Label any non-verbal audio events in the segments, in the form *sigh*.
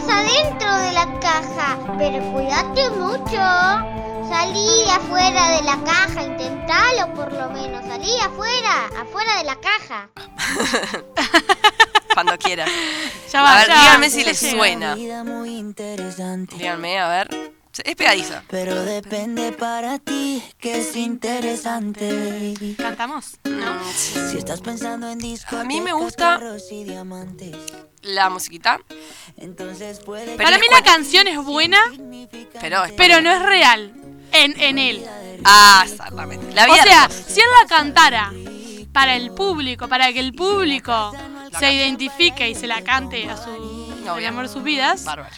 quedes adentro de la caja, pero cuídate mucho. Salí afuera de la caja, intentalo por lo menos. Salí afuera, afuera de la caja. *laughs* Cuando quieras. Ya va, a ver, ya va, díganme si les suena. Díganme, a ver. Es pegadiza. Pero depende para ti que es interesante. ¿Cantamos? No. Si estás pensando en A mí me gusta- carros y diamantes, La musiquita. entonces puede Para mí la canción es buena, Pero, es pero no es real. En, en él. Ah, exactamente. La O sea, si él la cantara para el público, para que el público se identifique y se la cante a su No, el bien. amor de sus vidas, Bárbaro.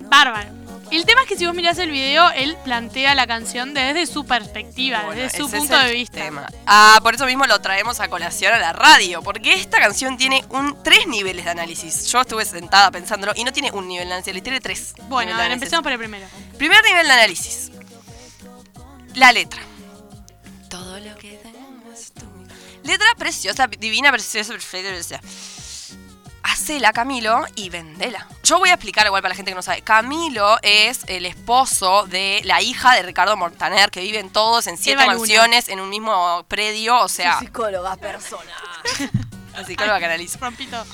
bárbaro. El tema es que si vos mirás el video, él plantea la canción desde su perspectiva, Bueno, desde su punto de vista. tema. Ah, por eso mismo lo traemos a colación a la radio, porque esta canción tiene un tres niveles de análisis. Yo estuve sentada pensándolo y no tiene un nivel de análisis, tiene tres. Bueno, a ver, empecemos por el primero. Primer nivel de análisis. La letra. Todo lo que tengo es tuyo. Letra preciosa, divina, preciosa, perfecta, preciosa. Hacela, Camilo, y vendela. Yo voy a explicar igual para la gente que no sabe. Camilo es el esposo de la hija de Ricardo Montaner, que viven todos en siete mansiones en un mismo predio. O sea, psicóloga persona. *laughs* la psicóloga que analiza. Rompito.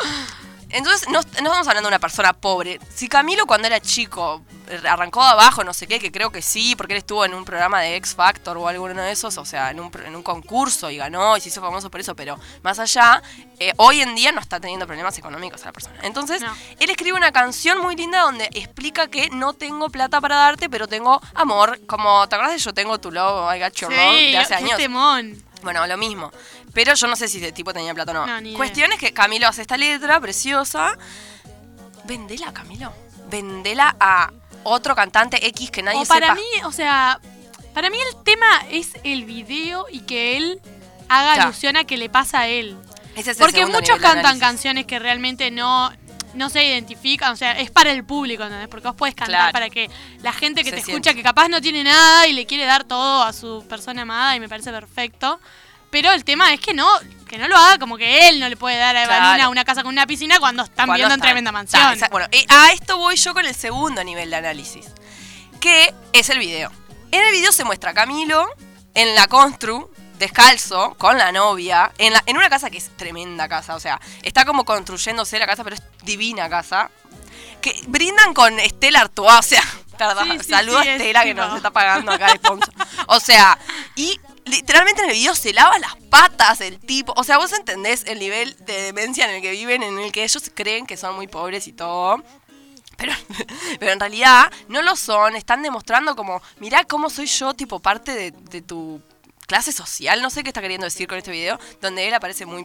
Entonces, no, no estamos hablando de una persona pobre. Si Camilo cuando era chico eh, arrancó de abajo, no sé qué, que creo que sí, porque él estuvo en un programa de X Factor o alguno de esos, o sea, en un, en un concurso y ganó y se hizo famoso por eso, pero más allá, eh, hoy en día no está teniendo problemas económicos a la persona. Entonces, No. él escribe una canción muy linda donde explica que no tengo plata para darte, pero tengo amor. Como, ¿te acuerdas de Yo tengo tu love, I got your love? Sí, De hace qué años. temón. Bueno, lo mismo. Pero yo no sé si ese tipo tenía plata o no. No, ni idea. Cuestión es que Camilo hace esta letra preciosa. Vendela, Camilo. Vendela a otro cantante X que nadie O para sepa. mí, o sea, para mí el tema es el video y que él haga Ya. alusión a que le pasa a él. Ese es el Porque muchos cantan análisis. canciones que realmente no, no se identifican, o sea, es para el público, ¿entendés? Porque vos puedes cantar Claro. para que la gente que Se te siente. escucha, que capaz no tiene nada y le quiere dar todo a su persona amada y me parece perfecto. Pero el tema es que no, que no lo haga como que él no le puede dar a Claro. Evalina una casa con una piscina cuando están Cuando viviendo en está- tremenda está, mansión. bueno, eh, a esto voy yo con el segundo nivel de análisis. Que es el video. En el video se muestra a Camilo en la constru, descalzo, con la novia, en, la, en una casa que es tremenda casa. O sea, está como construyéndose la casa, pero es divina casa. Que brindan con Estela Artois, o sea, *laughs* Sí, sí, sí, a es Estela que nos está pagando acá de sponsor. O sea, y literalmente en el video se lava las patas el tipo. O sea, vos entendés el nivel de demencia en el que viven, en el que ellos creen que son muy pobres y todo. Pero, *laughs* pero en realidad no lo son, están demostrando como, mirá cómo soy yo, tipo parte de, de tu clase social, no sé qué está queriendo decir con este video, donde él aparece muy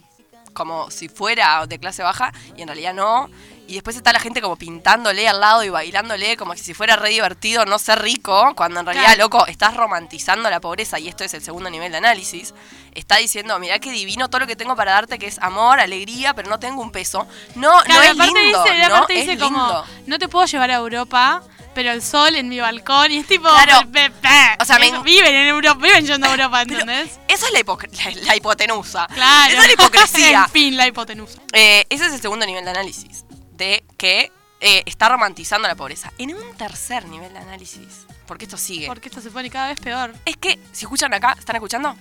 como si fuera de clase baja y en realidad no. Y después está la gente como pintándole al lado y bailándole como si fuera re divertido no ser rico, cuando en realidad, loco, estás romantizando la pobreza y esto es el segundo nivel de análisis. Está diciendo, mirá qué divino todo lo que tengo para darte, que es amor, alegría, pero no tengo un peso. No, Claro, no es lindo, dice, no es dice como, lindo. no te puedo llevar a Europa, pero el sol en mi balcón, y es tipo, Claro. pe- pe- pe. O sea, me Eso, viven en Europa, viven yendo a *laughs* Europa, ¿entendés? Esa es la, hipoc- la- la hipotenusa. Claro. Esa es la hipocresía. *laughs* en fin, la hipotenusa. Eh, ese es el segundo nivel de análisis. De que eh, está romantizando la pobreza. En un tercer nivel de análisis, porque esto sigue. Porque esto se pone cada vez peor. Es que, si escuchan acá, ¿están escuchando?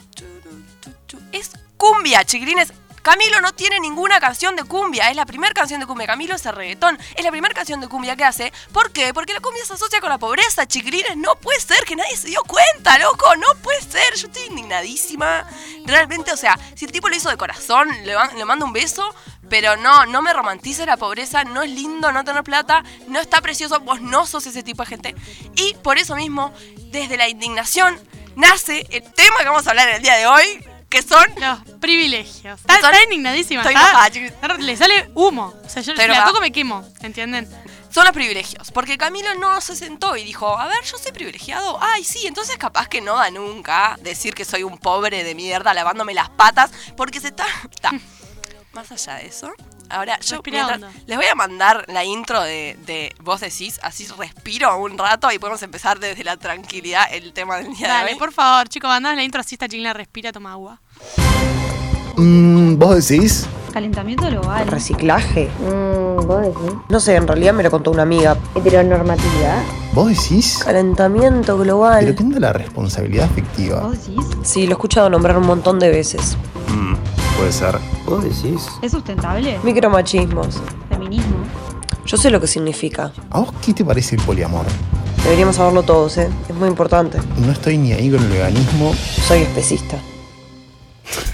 Es cumbia, chiquilines. Camilo no tiene ninguna canción de cumbia. Es la primera canción de cumbia. Camilo es el reggaetón. Es la primera canción de cumbia que hace. ¿Por qué? Porque la cumbia se asocia con la pobreza, chiquilines. No puede ser que nadie se dio cuenta, loco. No puede ser. Yo estoy indignadísima. Realmente, o sea, si el tipo lo hizo de corazón, le, le mando un beso. Pero no, no me romantice la pobreza. No es lindo no tener plata. No está precioso. Vos no sos ese tipo de gente. Y por eso mismo, desde la indignación, nace el tema que vamos a hablar en el día de hoy. Que son Los privilegios. Está, Son- está indignadísima. Estoy está- enojada, le sale humo. O sea, yo Estoy si la enojada. toco me quemo, ¿entienden? son los privilegios. Porque Camilo no se sentó y dijo, a ver, yo soy privilegiado. Ay, sí, entonces capaz que no da nunca decir que soy un pobre de mierda lavándome las patas. Porque se está... está. *laughs* Más allá de eso, ahora yo mientras- les voy a mandar la intro de, de Vos decís, así respiro un rato y podemos empezar desde la tranquilidad el tema del día de Dale, hoy. por favor, chicos, mandás la intro así esta chingla respira, toma agua. Mm, ¿Vos decís? Calentamiento global. ¿Reciclaje? Mm, ¿Vos decís? No sé, en realidad me lo contó una amiga. ¿Heteronormatividad? ¿Vos decís? Calentamiento Pero global. ¿qué onda la responsabilidad afectiva? ¿Vos decís? Sí, lo he escuchado nombrar un montón de veces. Mm, puede ser. ¿Vos decís? ¿Es sustentable? Micromachismos. Feminismo. Yo sé lo que significa. ¿A vos qué te parece el poliamor? Deberíamos saberlo todos, ¿eh? Es muy importante. No estoy ni ahí con el veganismo. Soy especista.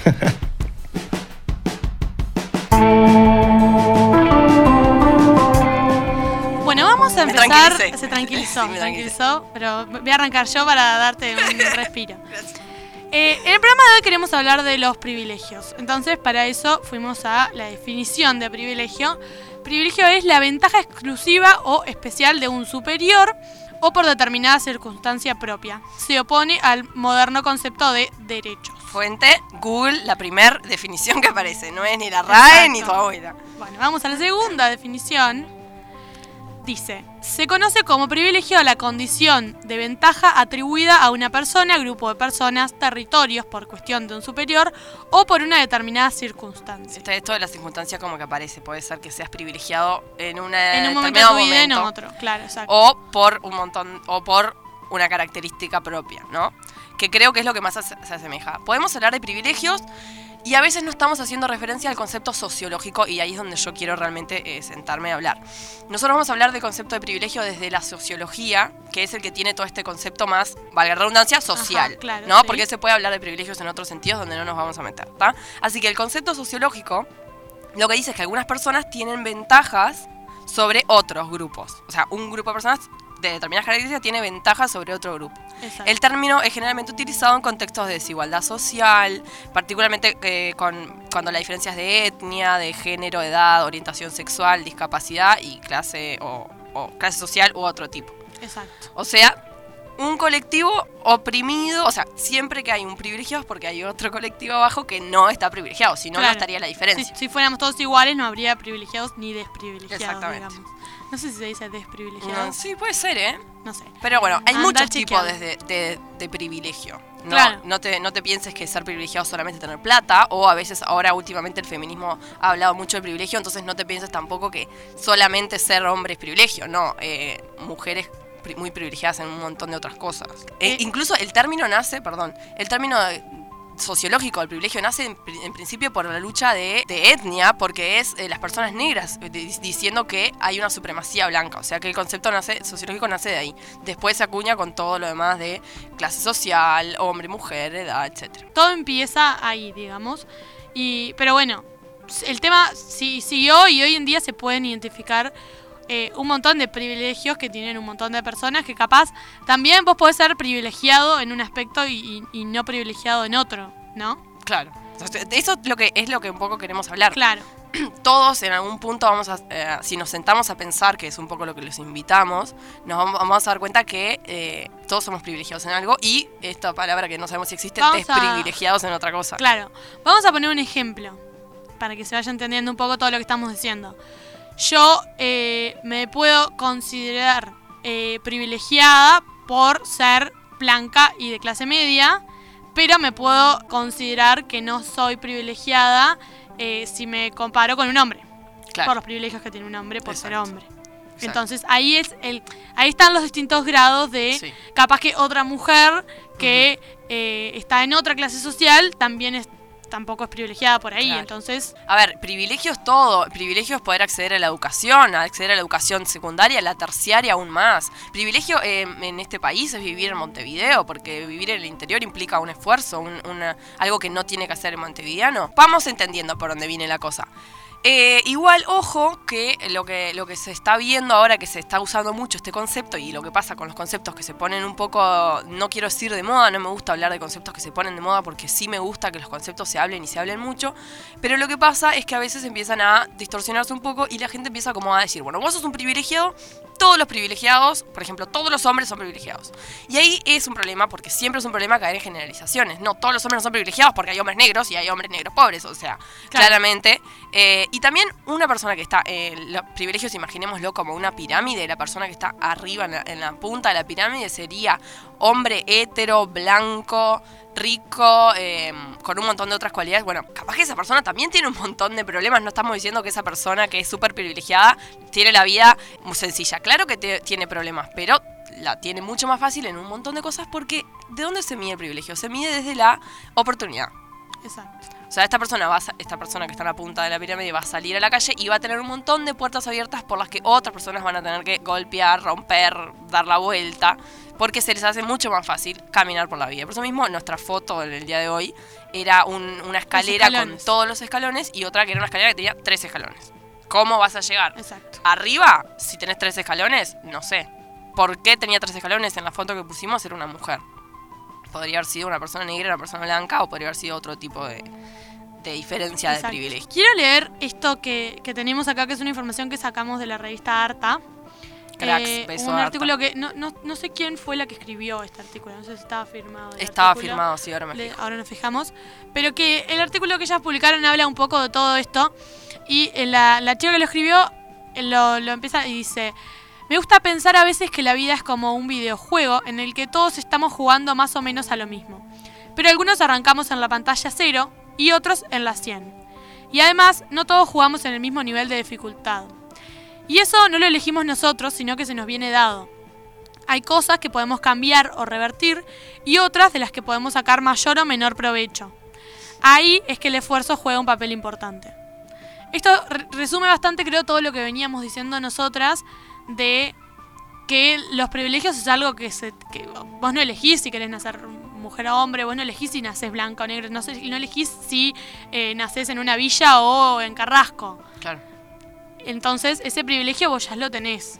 *laughs* Bueno, vamos a empezar. Se tranquilizó, *laughs* Sí, me tranquilizó, pero voy a arrancar yo para darte un *laughs* respiro. Eh, en el programa de hoy queremos hablar de los privilegios. Entonces, para eso fuimos a la definición de privilegio. Privilegio es la ventaja exclusiva o especial de un superior o por determinada circunstancia propia. Se opone al moderno concepto de derechos. Fuente, Google, la primer definición que aparece. No es ni la RAE ni tu abuela. Bueno, vamos a la segunda definición. Dice, se conoce como privilegio a la condición de ventaja atribuida a una persona, grupo de personas, territorios por cuestión de un superior o por una determinada circunstancia. Está esto de las circunstancias como que aparece. Puede ser que seas privilegiado en, una En un momento de determinado tu vida en momento, otro, claro, exacto. O por un montón, o por una característica propia, ¿no? Que creo que es lo que más se asemeja. Podemos hablar de privilegios y a veces no estamos haciendo referencia al concepto sociológico y ahí es donde yo quiero realmente eh, sentarme a hablar. Nosotros vamos a hablar del concepto de privilegio desde la sociología, que es el que tiene todo este concepto más, valga la redundancia, social, claro, ¿no? sí. Porque se puede hablar de privilegios en otros sentidos donde no nos vamos a meter, ¿tá? Así que el concepto sociológico lo que dice es que algunas personas tienen ventajas sobre otros grupos. O sea, un grupo de personas de determinadas características tiene ventajas sobre otro grupo. Exacto. El término es generalmente utilizado en contextos de desigualdad social, particularmente eh, con, cuando la diferencia es de etnia, de género, edad, orientación sexual, discapacidad y clase o, o clase social u otro tipo. Exacto. O sea, un colectivo oprimido, o sea, siempre que hay un privilegiado es porque hay otro colectivo abajo que no está privilegiado, si no, no Claro. estaría la Si, diferencia. si fuéramos todos iguales no habría privilegiados ni desprivilegiados, Exactamente. digamos. No sé si se dice No, desprivilegiados. sí, puede ser, ¿eh? No sé. Pero bueno, hay muchos tipos de, de- de privilegio. No, Claro. no, te, no te pienses que ser privilegiado es solamente tener plata, o a veces ahora últimamente el feminismo ha hablado mucho del privilegio, entonces no te pienses tampoco que solamente ser hombre es privilegio, no, eh, mujeres pri- muy privilegiadas en un montón de otras cosas. E Eh. incluso el término nace, perdón, el término de- sociológico del privilegio nace en, en principio por la lucha de, etnia, porque es eh, las personas negras eh, di- diciendo que hay una supremacía blanca. O sea que el concepto nace, sociológico nace de ahí. Después se acuña con todo lo demás de clase social, hombre, mujer, edad, etcétera. todo empieza ahí, digamos. Y, pero bueno, el tema sí, siguió y hoy en día se pueden identificar eh, un montón de privilegios que tienen un montón de personas que capaz también vos podés ser privilegiado en un aspecto y, y- y no privilegiado en otro, ¿no? Claro. Eso es lo que es lo que un poco queremos hablar. Claro. *clears throat* Todos en algún punto vamos a, eh, si nos sentamos a pensar, que es un poco lo que los invitamos, nos vamos, a dar cuenta que eh, todos somos privilegiados en algo y esta palabra que no sabemos si existe, Vamos a- desprivilegiados en otra cosa. Claro. Vamos a poner un ejemplo para que se vaya entendiendo un poco todo lo que estamos diciendo. Yo eh, me puedo considerar eh, privilegiada por ser blanca y de clase media, pero me puedo considerar que no soy privilegiada eh, si me comparo con un hombre, Claro. por los privilegios que tiene un hombre por ser Exacto. hombre. Entonces ahí es el, ahí están los distintos grados de Sí. capaz que otra mujer que eh, está en otra clase social también es tampoco es privilegiada por ahí. Claro. Entonces, A ver, privilegio es todo. Privilegio es poder acceder a la educación, a acceder a la educación secundaria, la terciaria aún más. Privilegio eh, en este país es vivir en Montevideo, porque vivir en el interior implica un esfuerzo, un- una- algo que no tiene que hacer el montevideano. Vamos entendiendo por dónde viene la cosa. Eh, igual, ojo, que lo, que lo que se está viendo ahora, que se está usando mucho este concepto, y lo que pasa con los conceptos que se ponen un poco, no quiero decir de moda, no me gusta hablar de conceptos que se ponen de moda, porque sí me gusta que los conceptos se hablen y se hablen mucho, pero lo que pasa es que a veces empiezan a distorsionarse un poco y la gente empieza como a decir, bueno, vos sos un privilegiado, todos los privilegiados, por ejemplo, todos los hombres son privilegiados. Y ahí es un problema, porque siempre es un problema caer en generalizaciones. No, todos los hombres no son privilegiados porque hay hombres negros y hay hombres negros pobres, o sea, Claro. claramente. eh, y también una persona que está, eh, los privilegios, imaginémoslo como una pirámide, la persona que está arriba en la, en la punta de la pirámide sería hombre hetero, blanco, rico, eh, con un montón de otras cualidades. Bueno, capaz que esa persona también tiene un montón de problemas. No estamos diciendo que esa persona que es súper privilegiada tiene la vida muy sencilla. Claro que tiene problemas, pero la tiene mucho más fácil en un montón de cosas porque ¿de dónde se mide el privilegio? Se mide desde la oportunidad. Exacto. O sea, esta persona, va a esta persona que está en la punta de la pirámide va a salir a la calle y va a tener un montón de puertas abiertas por las que otras personas van a tener que golpear, romper, dar la vuelta, porque se les hace mucho más fácil caminar por la vida. Por eso mismo, nuestra foto en el día de hoy era un- una escalera con todos los escalones y otra que era una escalera que tenía tres escalones. ¿Cómo vas a llegar? Exacto. Arriba, si tenés tres escalones, no sé. ¿Por qué tenía tres escalones? En la foto que pusimos era una mujer. Podría haber sido una persona negra, una persona blanca, o podría haber sido otro tipo de, de diferencia de privilegio. Quiero leer esto que, que tenemos acá, que es una información que sacamos de la revista Arta. Cracks, Eh, beso un Arta. artículo que no, no, no sé quién fue la que escribió este artículo, no sé si estaba firmado. Estaba artículo. firmado, sí, ahora me Le- ahora nos fijamos. Pero que el artículo que ellas publicaron habla un poco de todo esto. Y eh, la, la chica que lo escribió eh, lo, lo empieza y dice: Me gusta pensar a veces que la vida es como un videojuego en el que todos estamos jugando más o menos a lo mismo. Pero algunos arrancamos en la pantalla 0 y otros en la 100. Y además, no todos jugamos en el mismo nivel de dificultad. Y eso no lo elegimos nosotros, sino que se nos viene dado. Hay cosas que podemos cambiar o revertir y otras de las que podemos sacar mayor o menor provecho. Ahí es que el esfuerzo juega un papel importante. Esto re- resume bastante, creo, todo lo que veníamos diciendo nosotras de que los privilegios es algo que, se, que vos no elegís si querés nacer mujer o hombre, vos no elegís si nacés blanca o negra, no, no elegís si eh, nacés en una villa o en Carrasco. Claro. Entonces, ese privilegio vos ya lo tenés.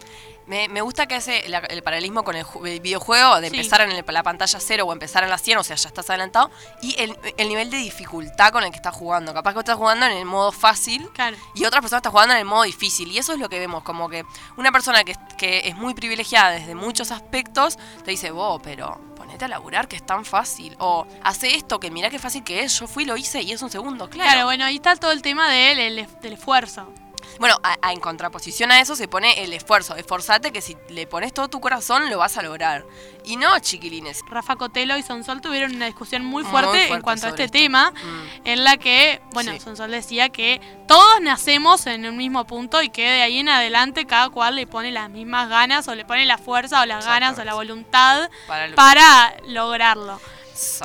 Me, me gusta que hace la- el paralelismo con el, ju- el videojuego de Sí. empezar en el- la pantalla 0 o empezar en la 100, o sea, ya estás adelantado, y el, el nivel de dificultad con el que estás jugando. Capaz que vos estás jugando en el modo fácil Claro. y otra persona está jugando en el modo difícil. Y eso es lo que vemos, como que una persona que, que es muy privilegiada desde muchos aspectos te dice, vos, pero ponete a laburar que es tan fácil. O hace esto que mirá qué fácil que es, yo fui, lo hice y es un segundo, claro. Claro, bueno, ahí está todo el tema del, el- del esfuerzo. Bueno, a- a- en contraposición a eso se pone el esfuerzo. Esforzate que si le pones todo tu corazón lo vas a lograr. Y no, chiquilines. Rafa Cotelo y Sonsol tuvieron una discusión muy Muy fuerte, en cuanto a este esto. tema, Mm. en la que, bueno, Sí. Sonsol decía que todos nacemos en un mismo punto y que de ahí en adelante cada cual le pone las mismas ganas o le pone la fuerza o las ganas o la voluntad Para lo- para lograrlo.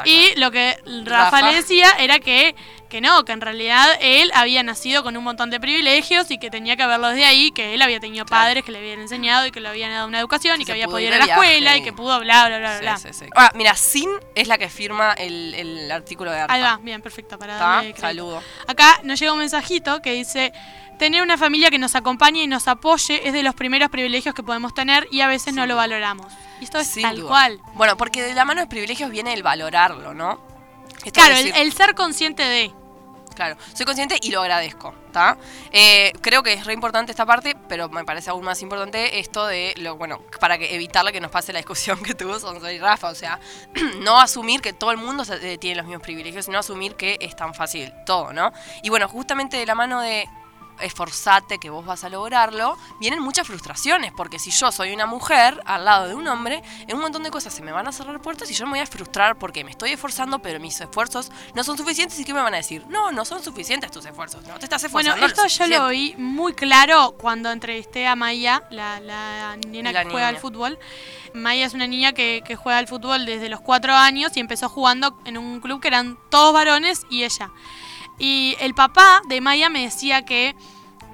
Y lo que Rafa, Rafa. le decía era que, que no, que en realidad él había nacido con un montón de privilegios y que tenía que verlo desde ahí, que él había tenido Claro. padres que le habían enseñado y que le habían dado una educación y Que había podido ir a la escuela y que pudo bla, bla, bla, bla. Sí, sí, sí. Ah, mira, Sin es la que firma el, el artículo de Arta. Ahí va, bien, perfecto, para darle. Saludo. Acá nos llega un mensajito que dice, tener una familia que nos acompañe y nos apoye es de los primeros privilegios que podemos tener y a veces no lo valoramos. Y esto es Sin tal duda. cual. Bueno, porque de la mano de privilegios viene el valorarlo, ¿no? Claro, el, ser consciente de... Claro, soy consciente y lo agradezco, ¿está? Eh, creo que es re importante esta parte, pero me parece aún más importante esto de, lo bueno, para que evitarle que nos pase la discusión *laughs* que tuvo Sonso y Rafa, o sea, *clears throat* no asumir que todo el mundo eh, tiene los mismos privilegios, sino asumir que es tan fácil todo, ¿no? Y bueno, justamente de la mano de esforzate que vos vas a lograrlo, vienen muchas frustraciones, porque si yo soy una mujer al lado de un hombre, en un montón de cosas se me van a cerrar puertas y yo me voy a frustrar porque me estoy esforzando, pero mis esfuerzos no son suficientes y ¿qué me van a decir? No, no son suficientes tus esfuerzos, no te estás Bueno, esforzando. esto yo lo vi muy claro cuando entrevisté a Maya, la, la nena La que juega al fútbol. Maya es una niña que, que juega al fútbol desde los cuatro años y empezó jugando en un club que eran todos varones y ella. Y el papá de Maya me decía que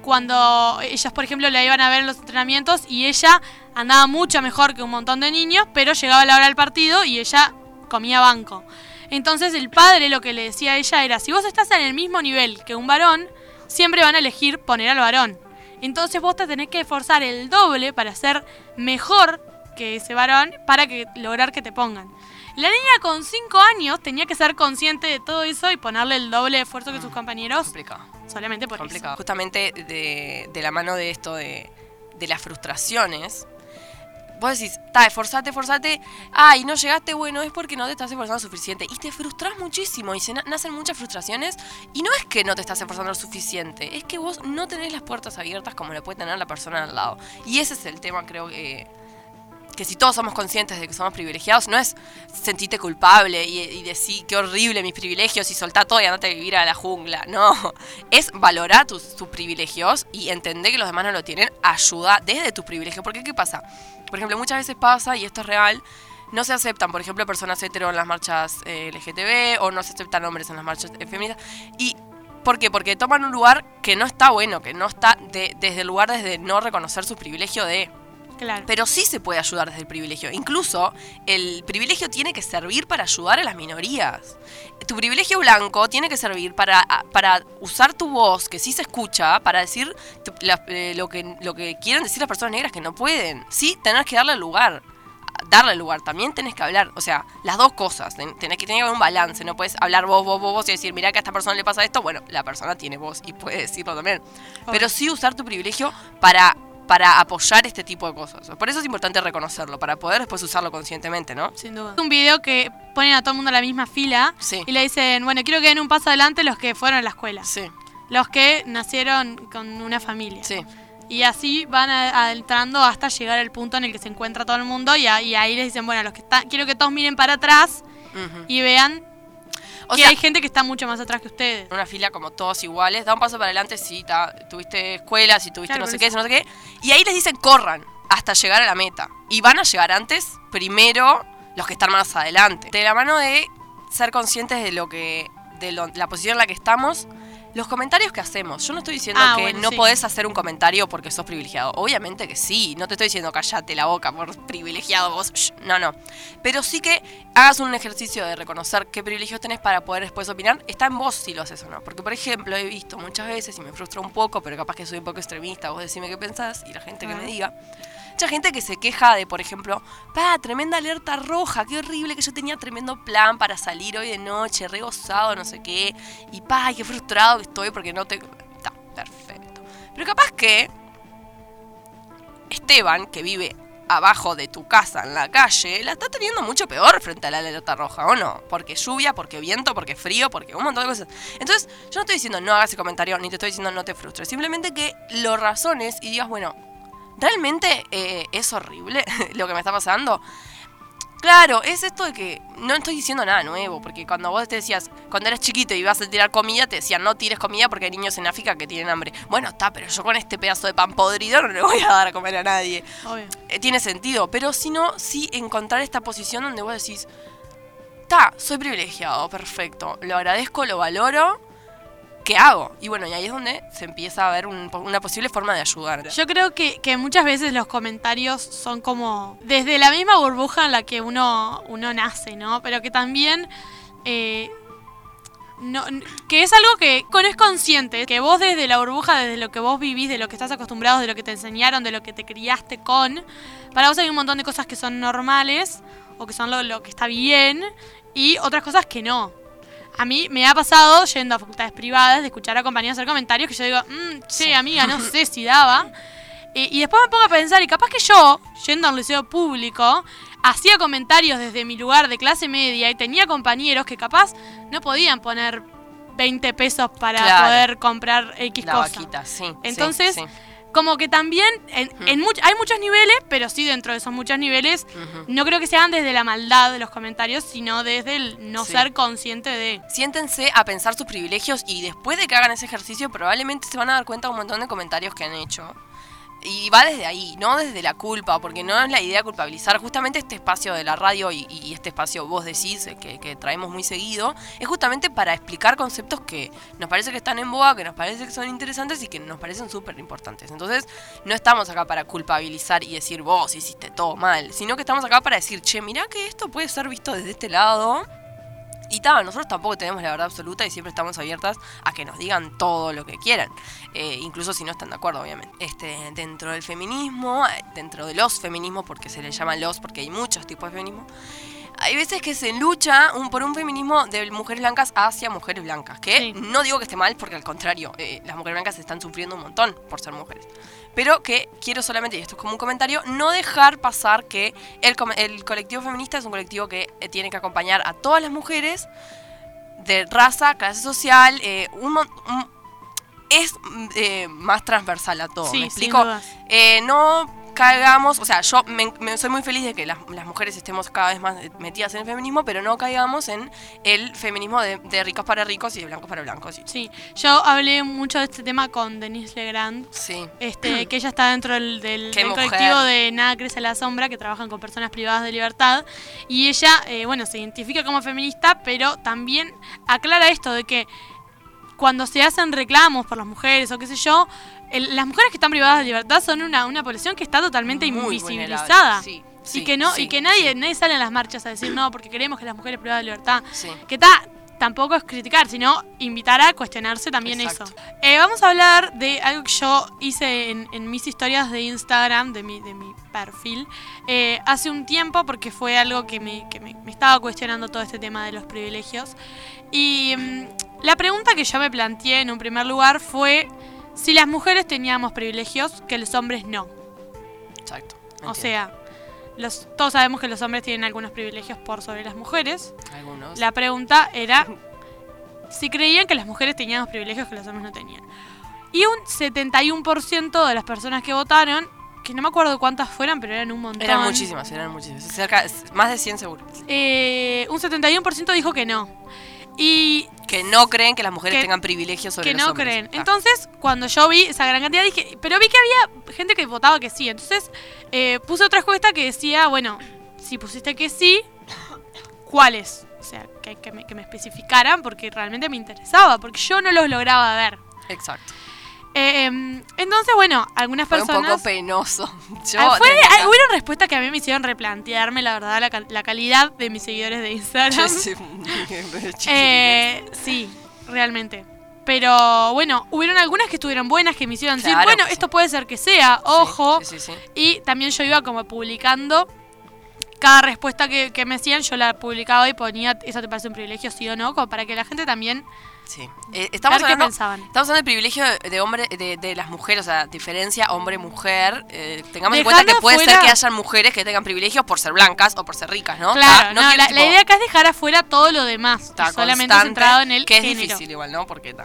cuando ellos, por ejemplo, la iban a ver en los entrenamientos y ella andaba mucho mejor que un montón de niños, pero llegaba la hora del partido y ella comía banco. Entonces el padre lo que le decía a ella era, si vos estás en el mismo nivel que un varón, siempre van a elegir poner al varón. Entonces vos te tenés que esforzar el doble para ser mejor que ese varón para que lograr que te pongan. La niña con 5 años tenía que ser consciente de todo eso y ponerle el doble de esfuerzo que sus compañeros Complicado. solamente por complicado. eso. Justamente de, de la mano de esto de, de las frustraciones, vos decís, está, esforzate, esforzate, ay, no llegaste, bueno, es porque no te estás esforzando suficiente. Y te frustras muchísimo y se na- nacen muchas frustraciones. Y no es que no te estás esforzando lo suficiente, es que vos no tenés las puertas abiertas como lo puede tener la persona al lado. Y ese es el tema, creo que que si todos somos conscientes de que somos privilegiados, no es sentirte culpable y, decir qué horrible mis privilegios y soltar todo y andate a vivir a la jungla. *laughs* No, es valorar tus, privilegios y entender que los demás no lo tienen. Ayuda desde tus privilegios. Porque, ¿qué pasa? Por ejemplo, muchas veces pasa, y esto es real, no se aceptan, por ejemplo, personas hetero en las marchas eh, LGTB o no se aceptan hombres en las marchas eh, feministas. Y ¿Por qué? Porque toman un lugar que no está bueno, que no está de- desde el lugar desde no reconocer su privilegio de... Claro. Pero sí se puede ayudar desde el privilegio. Incluso el privilegio tiene que servir para ayudar a las minorías. Tu privilegio blanco tiene que servir para, para usar tu voz, que sí se escucha, para decir la- eh, lo, que, lo que quieren decir las personas negras que no pueden. Sí, tenés que darle lugar. Darle lugar, también tenés que hablar, o sea, las dos cosas, ten- tenés que tener un balance, no puedes hablar vos, vos, vos, vos y decir, mira que a esta persona le pasa esto, bueno, la persona tiene voz y puede decirlo también, pero sí usar tu privilegio para para apoyar este tipo de cosas. Por eso es importante reconocerlo, para poder después usarlo conscientemente, ¿no? Sin duda. Un video que ponen a todo el mundo en la misma fila Sí. y le dicen, bueno, quiero que den un paso adelante los que fueron a la escuela. Sí, Los que nacieron con una familia. sí. Y así van adentrando hasta llegar al punto en el que se encuentra todo el mundo y, a- y ahí les dicen, bueno, los que están, quiero que todos miren para atrás y vean O sea, hay gente que está mucho más atrás que ustedes. una fila como todos iguales, da un paso para adelante si ta- tuviste escuela, si tuviste Claro, no sé qué, si no sé qué. Y ahí les dicen corran hasta llegar a la meta. Y van a llegar antes, primero, los que están más adelante. De la mano de ser conscientes de lo que. de lo- la posición en la que estamos. Los comentarios que hacemos. Yo no estoy diciendo Ah, que bueno, no sí. podés hacer un comentario porque sos privilegiado. Obviamente que sí. No te estoy diciendo callate la boca por privilegiado vos. Shh, No, no. Pero sí que hagas un ejercicio de reconocer qué privilegios tenés para poder después opinar. Está en vos si lo haces o no. Porque, por ejemplo, he visto muchas veces y me frustra un poco, pero capaz que soy un poco extremista. Vos decime qué pensás y la gente que me Ajá. diga. Mucha gente que se queja de, por ejemplo, pa, tremenda alerta roja, qué horrible que yo tenía tremendo plan para salir hoy de noche, re gozado, no sé qué. Y pa, qué frustrado que estoy porque no te. Está, perfecto. Pero capaz que Esteban, que vive abajo de tu casa en la calle, la está teniendo mucho peor frente a la alerta roja, ¿o no? Porque lluvia, porque viento, porque frío, porque un montón de cosas. Entonces, yo no estoy diciendo no hagas ese comentario, ni te estoy diciendo no te frustres. Simplemente que lo razones y digas, bueno, ¿realmente eh, es horrible *laughs* lo que me está pasando? Claro, es esto de que no estoy diciendo nada nuevo, porque cuando vos te decías, cuando eras chiquito y ibas a tirar comida, te decían no tires comida porque hay niños en África que tienen hambre. Bueno, está, pero yo con este pedazo de pan podrido no le voy a dar a comer a nadie. Obvio. Eh, tiene sentido, pero si no, sí encontrar esta posición donde vos decís, ta, soy privilegiado, perfecto, lo agradezco, lo valoro, ¿qué hago? Y bueno, y ahí es donde se empieza a ver un- una posible forma de ayudar. Yo creo que, muchas veces los comentarios son como desde la misma burbuja en la que uno, uno nace, ¿no? Pero que también... eh, no, que es algo que es consciente, que vos desde la burbuja, desde lo que vos vivís, de lo que estás acostumbrado, de lo que te enseñaron, de lo que te criaste con, para vos hay un montón de cosas que son normales o que son lo que está bien y otras cosas que no. A mí me ha pasado, yendo a facultades privadas, de escuchar a compañeros hacer comentarios que yo digo, mmm, che, amiga, no *laughs* sé si daba. Y, y después me pongo a pensar, y capaz que yo, yendo a un liceo público, hacía comentarios desde mi lugar de clase media y tenía compañeros que capaz no podían poner 20 pesos para Claro. poder comprar X La cosa. vaquita, sí. sí, Entonces, sí. Como que también en, en much- hay muchos niveles, pero sí dentro de esos muchos niveles, no creo que sean desde la maldad de los comentarios, sino desde el no Sí. ser consciente de... Siéntense a pensar sus privilegios y después de que hagan ese ejercicio probablemente se van a dar cuenta de un montón de comentarios que han hecho. Y va desde ahí, no desde la culpa, porque no es la idea culpabilizar. Justamente este espacio de la radio y, este espacio vos decís, eh, que, que traemos muy seguido, es justamente para explicar conceptos que nos parece que están en boga, que nos parece que son interesantes y que nos parecen súper importantes. Entonces, no estamos acá para culpabilizar y decir vos hiciste todo mal, sino que estamos acá para decir, che, mirá que esto puede ser visto desde este lado. Y tal, nosotros tampoco tenemos la verdad absoluta y siempre estamos abiertas a que nos digan todo lo que quieran, eh, incluso si no están de acuerdo, obviamente. Este, dentro del feminismo, dentro de los feminismos, porque se le llama los, porque hay muchos tipos de feminismo, hay veces que se lucha un- por un feminismo de mujeres blancas hacia mujeres blancas. Que Sí. no digo que esté mal, porque al contrario, eh, las mujeres blancas están sufriendo un montón por ser mujeres. Pero que quiero solamente, y esto es como un comentario, no dejar pasar que el, el colectivo feminista es un colectivo que eh, tiene que acompañar a todas las mujeres de raza, clase social, eh, un un- es mm, eh, más transversal a todo. Sí, ¿Me explico? Eh, no caigamos, o sea, yo me, me- soy muy feliz de que las, las mujeres estemos cada vez más metidas en el feminismo, pero no caigamos en el feminismo de, de ricos para ricos y de blancos para blancos. y- Sí, yo hablé mucho de este tema con Denise Legrand, Sí. este, *clears throat* que ella está dentro del, del- colectivo de Nada Crece a la Sombra, que trabajan con personas privadas de libertad. Y ella, eh, bueno, se identifica como feminista, pero también aclara esto de que cuando se hacen reclamos por las mujeres o qué sé yo, el- las mujeres que están privadas de libertad son una, una población que está totalmente Muy invisibilizada. sí, y que no, sí, y que nadie, nadie sale en las marchas a decir no, porque queremos que las mujeres privadas de libertad Sí. que ta, tampoco es criticar, sino invitar a cuestionarse también Exacto. eso. Eh, vamos a hablar de algo que yo hice en, en mis historias de Instagram, de mi, de mi perfil, eh, hace un tiempo, porque fue algo que, me, que me- me estaba cuestionando todo este tema de los privilegios. Y mm, la pregunta que yo me planteé en un primer lugar fue si las mujeres teníamos privilegios que los hombres no. Exacto. O sea, los, todos sabemos que los hombres tienen algunos privilegios por sobre las mujeres. Algunos. La pregunta era *laughs* si creían que las mujeres teníamos privilegios que los hombres no tenían. Y un 71% de las personas que votaron, que no me acuerdo cuántas fueran, pero eran un montón. Eran muchísimas, eran muchísimas. Cerca, más de 100 seguro. eh, un 71% dijo que no. Y Que no creen que las mujeres Que- tengan privilegios sobre que los no hombres. creen. Ah. Entonces, cuando yo vi esa gran cantidad, dije, pero vi que había gente que votaba que sí. Entonces, eh, puse otra encuesta que decía, bueno, si pusiste que sí, ¿cuáles? O sea, que, que me, que me especificaran porque realmente me interesaba, porque yo no los lograba ver. Exacto. Eh, em, entonces, bueno, algunas Fue un personas... poco penoso. *laughs* Yo, Ah, fue- hubieron respuestas que a mí me hicieron replantearme, la verdad, la, la calidad de mis seguidores de Instagram. Sí, *laughs* Eh, sí, realmente. Pero bueno, hubieron algunas que estuvieron buenas que me hicieron decir, bueno, sí. esto puede ser que sea, ojo. Sí, sí, sí. Y también yo iba como publicando cada respuesta que, que me hacían, yo la publicaba y ponía, ¿eso te parece un privilegio, sí o no? Como para que la gente también Sí. Eh, estamos, hablando, pensaban. estamos hablando del privilegio de, hombre, de, de las mujeres, o sea, diferencia hombre-mujer. Eh, tengamos en cuenta que puede ser que hayan mujeres que tengan privilegios por ser blancas o por ser ricas, ¿no? Claro, Ah, no, quiero, la, tipo, la idea acá es dejar afuera todo lo demás, está solamente centrado en el Que es género. difícil igual, ¿no? Porque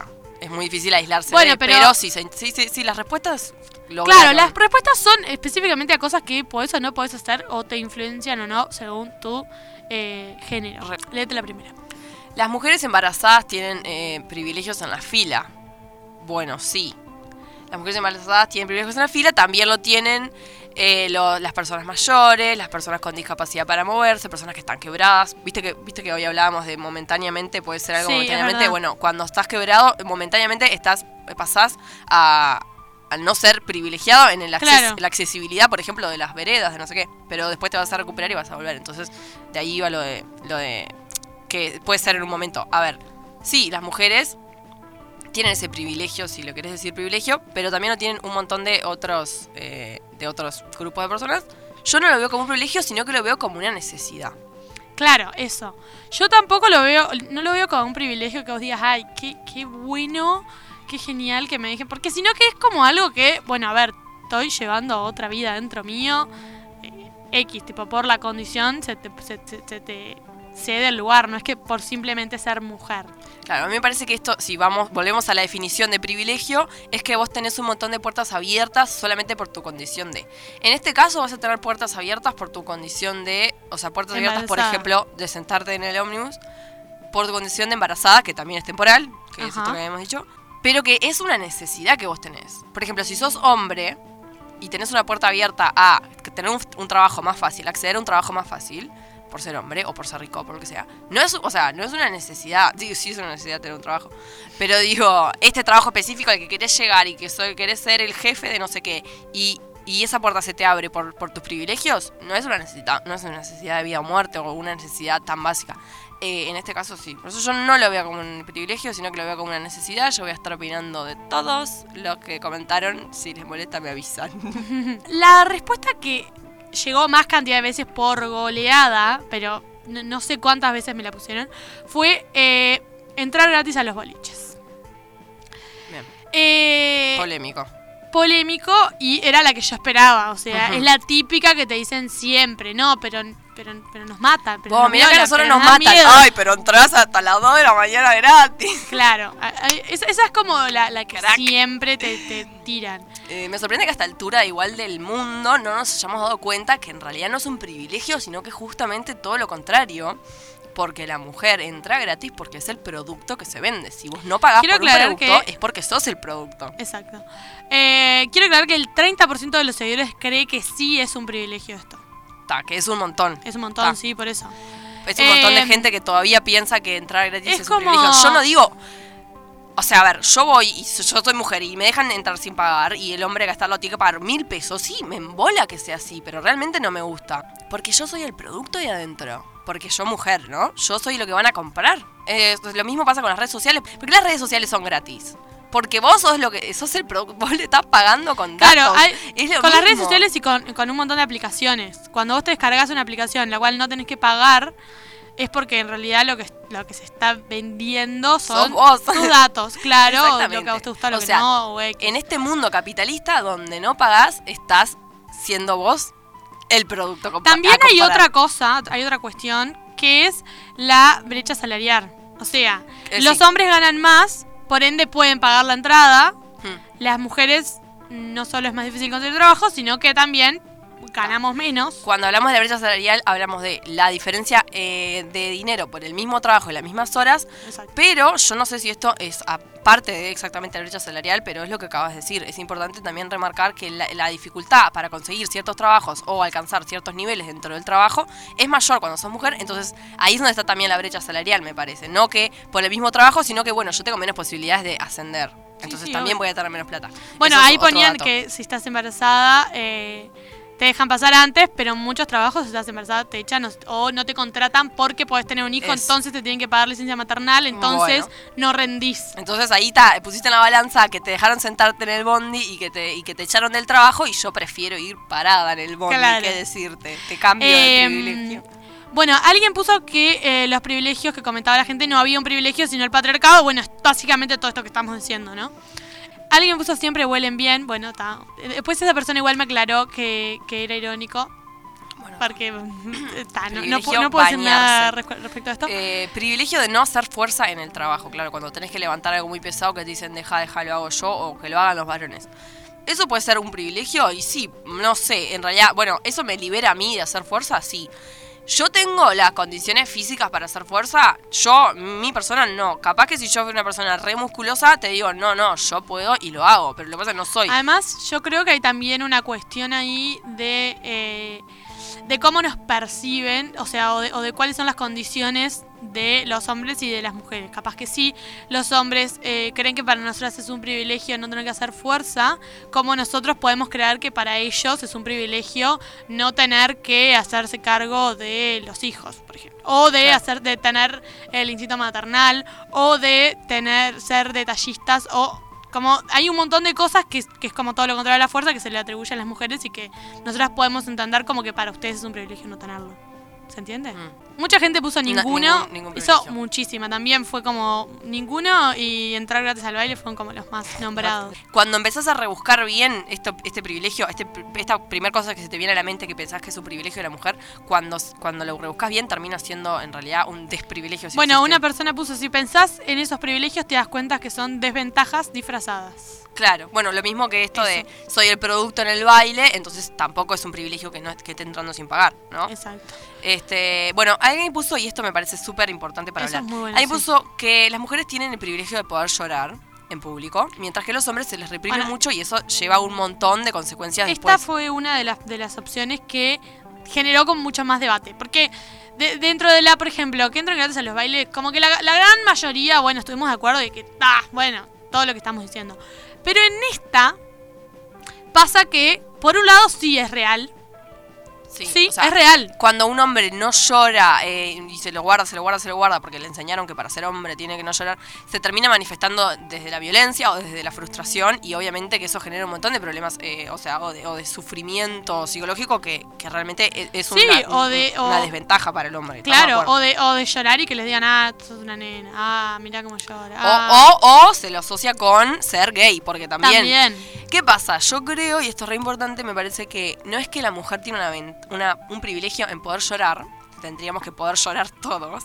es muy difícil aislarse Bueno, de, pero- pero, sí, sí, sí, sí, las respuestas Claro, lograron. las respuestas son específicamente a cosas que podés o no podés hacer o te influencian o no según tu eh, género. Léete la primera. Las mujeres embarazadas tienen eh, privilegios en la fila. Bueno, sí. Las mujeres embarazadas tienen privilegios en la fila, también lo tienen eh, lo- las personas mayores, las personas con discapacidad para moverse, personas que están quebradas. Viste que, viste que hoy hablábamos de momentáneamente, puede ser algo Sí, momentáneamente. Bueno, cuando estás quebrado, momentáneamente estás, pasás a al no ser privilegiado en el acces- Claro. la accesibilidad, por ejemplo, de las veredas, de no sé qué. Pero después te vas a recuperar y vas a volver. Entonces, de ahí va lo de, lo de que puede ser en un momento. A ver, sí, las mujeres tienen ese privilegio, si lo querés decir privilegio, pero también lo tienen un montón de otros, eh, de otros grupos de personas. Yo no lo veo como un privilegio, sino que lo veo como una necesidad. Claro, eso. Yo tampoco lo veo, no lo veo como un privilegio que vos digas, ay, qué, qué bueno, qué genial que me dejen. Porque sino que es como algo que, bueno, a ver, estoy llevando otra vida dentro mío. eh, X, tipo, por la condición se te, cede el lugar, no es que por simplemente ser mujer. Claro, a mí me parece que esto, si vamos, volvemos a la definición de privilegio, es que vos tenés un montón de puertas abiertas solamente por tu condición de. En este caso vas a tener puertas abiertas por tu condición de, o sea, puertas abiertas, por ejemplo, de sentarte en el ómnibus, por tu condición de embarazada, que también es temporal, que es esto que habíamos dicho, pero que es una necesidad que vos tenés. Por ejemplo, si sos hombre y tenés una puerta abierta a tener un, un trabajo más fácil, acceder a un trabajo más fácil, por ser hombre o por ser rico o por lo que sea. No es, o sea, no es una necesidad, digo, sí es una necesidad tener un trabajo, pero digo, este trabajo específico al que querés llegar y que soy, querés ser el jefe de no sé qué y, y esa puerta se te abre por, por tus privilegios, no es una necesidad, no es una necesidad de vida o muerte o una necesidad tan básica. Eh, en este caso sí, por eso yo no lo veo como un privilegio, sino que lo veo como una necesidad. Yo voy a estar opinando de todos los que comentaron. Si les molesta, me avisan. *laughs* La respuesta que llegó más cantidad de veces por goleada, pero no, no sé cuántas veces me la pusieron, fue eh, entrar gratis a los boliches. Bien. Eh, Polémico. polémico y era la que yo esperaba. O sea, es la típica que te dicen siempre, no, pero, pero, pero nos mata. Pero nos mirá que a nosotros nos matan. miedo". Ay, pero entras hasta las 2 de la mañana gratis. Claro, esa, esa es como la, la que siempre te, te tiran. Eh, me sorprende que a esta altura, igual del mundo, no nos hayamos dado cuenta que en realidad no es un privilegio, sino que justamente todo lo contrario. Porque la mujer entra gratis porque es el producto que se vende. Si vos no pagás Quiero por un producto, que- es porque sos el producto. Exacto. Eh, quiero aclarar que el 30% de los seguidores cree que sí es un privilegio esto. Ta, que es un montón. Es un montón, Ta. sí, por eso. Es un montón de Eh, gente que todavía piensa que entrar gratis es es, un como- privilegio. Yo no digo. O sea, a ver, yo voy y yo soy mujer y me dejan entrar sin pagar y el hombre gastarlo tiene que pagar mil pesos. Sí, me embola que sea así, pero realmente no me gusta. Porque yo soy el producto de adentro. Porque yo mujer, ¿no? Yo soy lo que van a comprar. Eh, lo mismo pasa con las redes sociales. Porque las redes sociales son gratis. Porque vos sos lo que sos el producto, vos le estás pagando con datos. Claro, hay- Es lo con las redes sociales y con, con un montón de aplicaciones. Cuando vos te descargas una aplicación la cual no tenés que pagar, es porque en realidad lo que, lo que se está vendiendo son vos. tus datos, claro, lo que a vos te gusta, lo O que sea, no. En este mundo capitalista donde no pagás, estás siendo vos el producto También hay otra cosa, hay otra cuestión, que es la brecha salarial. O sea, Eh, los sí. hombres ganan más, por ende pueden pagar la entrada. Hmm. Las mujeres no solo es más difícil conseguir trabajo, sino que también ganamos menos. Cuando hablamos de la brecha salarial, hablamos de la diferencia eh, de dinero por el mismo trabajo y las mismas horas. Exacto. Pero yo no sé si esto es aparte de exactamente la brecha salarial, pero es lo que acabas de decir. Es importante también remarcar que la, la dificultad para conseguir ciertos trabajos o alcanzar ciertos niveles dentro del trabajo es mayor cuando sos mujer. Entonces ahí es donde está también la brecha salarial, me parece. No que por el mismo trabajo, sino que bueno, yo tengo menos posibilidades de ascender. Entonces sí, también obvio. voy a tener menos plata. Bueno, Eso ahí ponían dato. que si estás embarazada, eh, te dejan pasar antes, pero en muchos trabajos, si estás embarazada, te echan o, no te contratan porque podés tener un hijo, Es- entonces te tienen que pagar licencia maternal, entonces Bueno. no rendís. Entonces ahí está, pusiste en la balanza que te dejaron sentarte en el bondi y que te, y que te echaron del trabajo y yo prefiero ir parada en el bondi Claro. que decirte. Te cambio de Em, privilegio. Bueno, alguien puso que eh, los privilegios que comentaba la gente no había un privilegio sino el patriarcado. Bueno, es básicamente todo esto que estamos diciendo, ¿no? Alguien puso siempre huelen bien. Bueno, está. Después esa persona igual me aclaró que, que era irónico. Bueno, Porque está, no, no, pu- no puedo decir nada respecto a esto. eh, privilegio de no hacer fuerza en el trabajo, claro, cuando tenés que levantar algo muy pesado que te dicen deja, deja, lo hago yo o que lo hagan los varones. ¿Eso puede ser un privilegio? Y sí, no sé, en realidad, bueno, ¿eso me libera a mí de hacer fuerza? Sí. Yo tengo las condiciones físicas para hacer fuerza, yo, mi persona, no. Capaz que si yo fuera una persona re musculosa, te digo, no, no, yo puedo y lo hago, pero lo que pasa es que no soy. Además, yo creo que hay también una cuestión ahí de, eh, de cómo nos perciben, o sea, o de, o de cuáles son las condiciones de los hombres y de las mujeres. Capaz que sí, los hombres eh, creen que para nosotras es un privilegio no tener que hacer fuerza, como nosotros podemos creer que para ellos es un privilegio no tener que hacerse cargo de los hijos, por ejemplo. O de Claro. hacer, de tener el instinto maternal, o de tener, ser detallistas, o como hay un montón de cosas que, que es como todo lo contrario a la fuerza que se le atribuye a las mujeres y que nosotras podemos entender como que para ustedes es un privilegio no tenerlo. ¿Se entiende? Mm. Mucha gente puso No, ninguno. ningún- ningún hizo privilegio. muchísima. También fue como ninguno y entrar gratis al baile fueron como los más nombrados. *laughs* Cuando empezás a rebuscar bien esto, este privilegio, este, esta primera cosa que se te viene a la mente que pensás que es un privilegio de la mujer, cuando, cuando lo rebuscas bien termina siendo en realidad un desprivilegio. si bueno, existe. una persona puso, si pensás en esos privilegios te das cuenta que son desventajas disfrazadas. Claro, bueno, lo mismo que esto de soy el producto en el baile, entonces tampoco es un privilegio que no que esté entrando sin pagar, ¿no? Exacto. Este, bueno, alguien puso, y esto me parece súper importante para Eso hablar, es muy bueno, alguien sí. puso que las mujeres tienen el privilegio de poder llorar en público, mientras que los hombres se les reprime mucho y eso lleva un montón de consecuencias Esta después. fue una de las, de las opciones que generó con mucho más debate. Porque de- dentro de la, por ejemplo, que entran gratis a los bailes, como que la, la gran mayoría, bueno, estuvimos de acuerdo de que, ah, bueno, todo lo que estamos diciendo. Pero en esta pasa que, por un lado, sí es real. Sí, o sea, es real. Cuando un hombre no llora eh, y se lo guarda, se lo guarda, se lo guarda, porque le enseñaron que para ser hombre tiene que no llorar, se termina manifestando desde la violencia o desde la frustración y obviamente que eso genera un montón de problemas, eh, o sea, o de, o de sufrimiento psicológico que, que realmente es, es Sí, una, o de- una o- desventaja para el hombre. ¿estamos de Claro, o de, o de llorar y que les digan, ah, sos una nena, ah, mira cómo llora. ah". O, se lo asocia con ser gay, porque también. También. ¿Qué pasa? Yo creo, y esto es re importante, me parece que no es que la mujer tiene una, ven- una- un privilegio en poder llorar, tendríamos que poder llorar todos.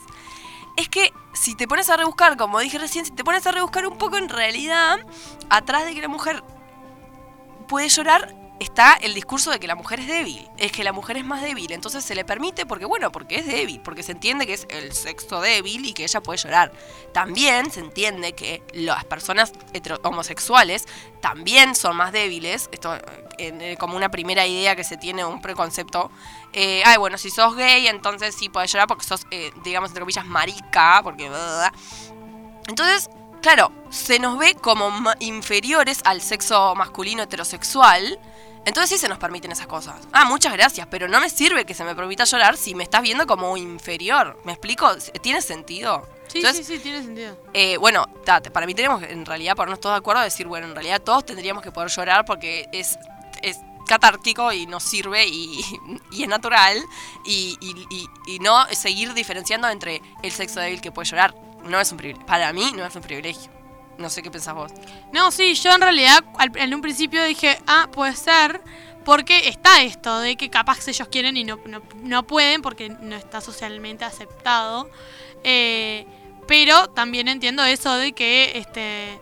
Es que si te pones a rebuscar, como dije recién, si te pones a rebuscar un poco en realidad, atrás de que la mujer puede llorar está el discurso de que la mujer es débil, es que la mujer es más débil, entonces se le permite porque bueno, porque es débil, porque se entiende que es el sexo débil y que ella puede llorar. También se entiende que las personas homosexuales también son más débiles, esto eh, eh, como una primera idea que se tiene, un preconcepto. Eh, ay, bueno, si sos gay, entonces sí puedes llorar porque sos, digamos, entre comillas, marica, porque... Entonces, claro, se nos ve como inferiores al sexo masculino heterosexual. Entonces sí se nos permiten esas cosas. Ah, muchas gracias, pero no me sirve que se me permita llorar si me estás viendo como inferior. ¿Me explico? ¿Tiene sentido? Sí, Entonces, sí, sí, tiene sentido. eh, bueno, para mí tenemos que, en realidad ponernos todos de acuerdo a decir, bueno, en realidad todos tendríamos que poder llorar porque es, es catártico y nos sirve y, y es natural y, y- y- y no seguir diferenciando entre el sexo débil que puede llorar. No es un privilegio. Para mí no es un privilegio. No sé qué pensás vos. No, sí, yo en realidad al- en un principio dije, ah, puede ser, porque está esto de que capaz ellos quieren y no, no, no pueden porque no está socialmente aceptado. Eh, pero también entiendo eso de que, este,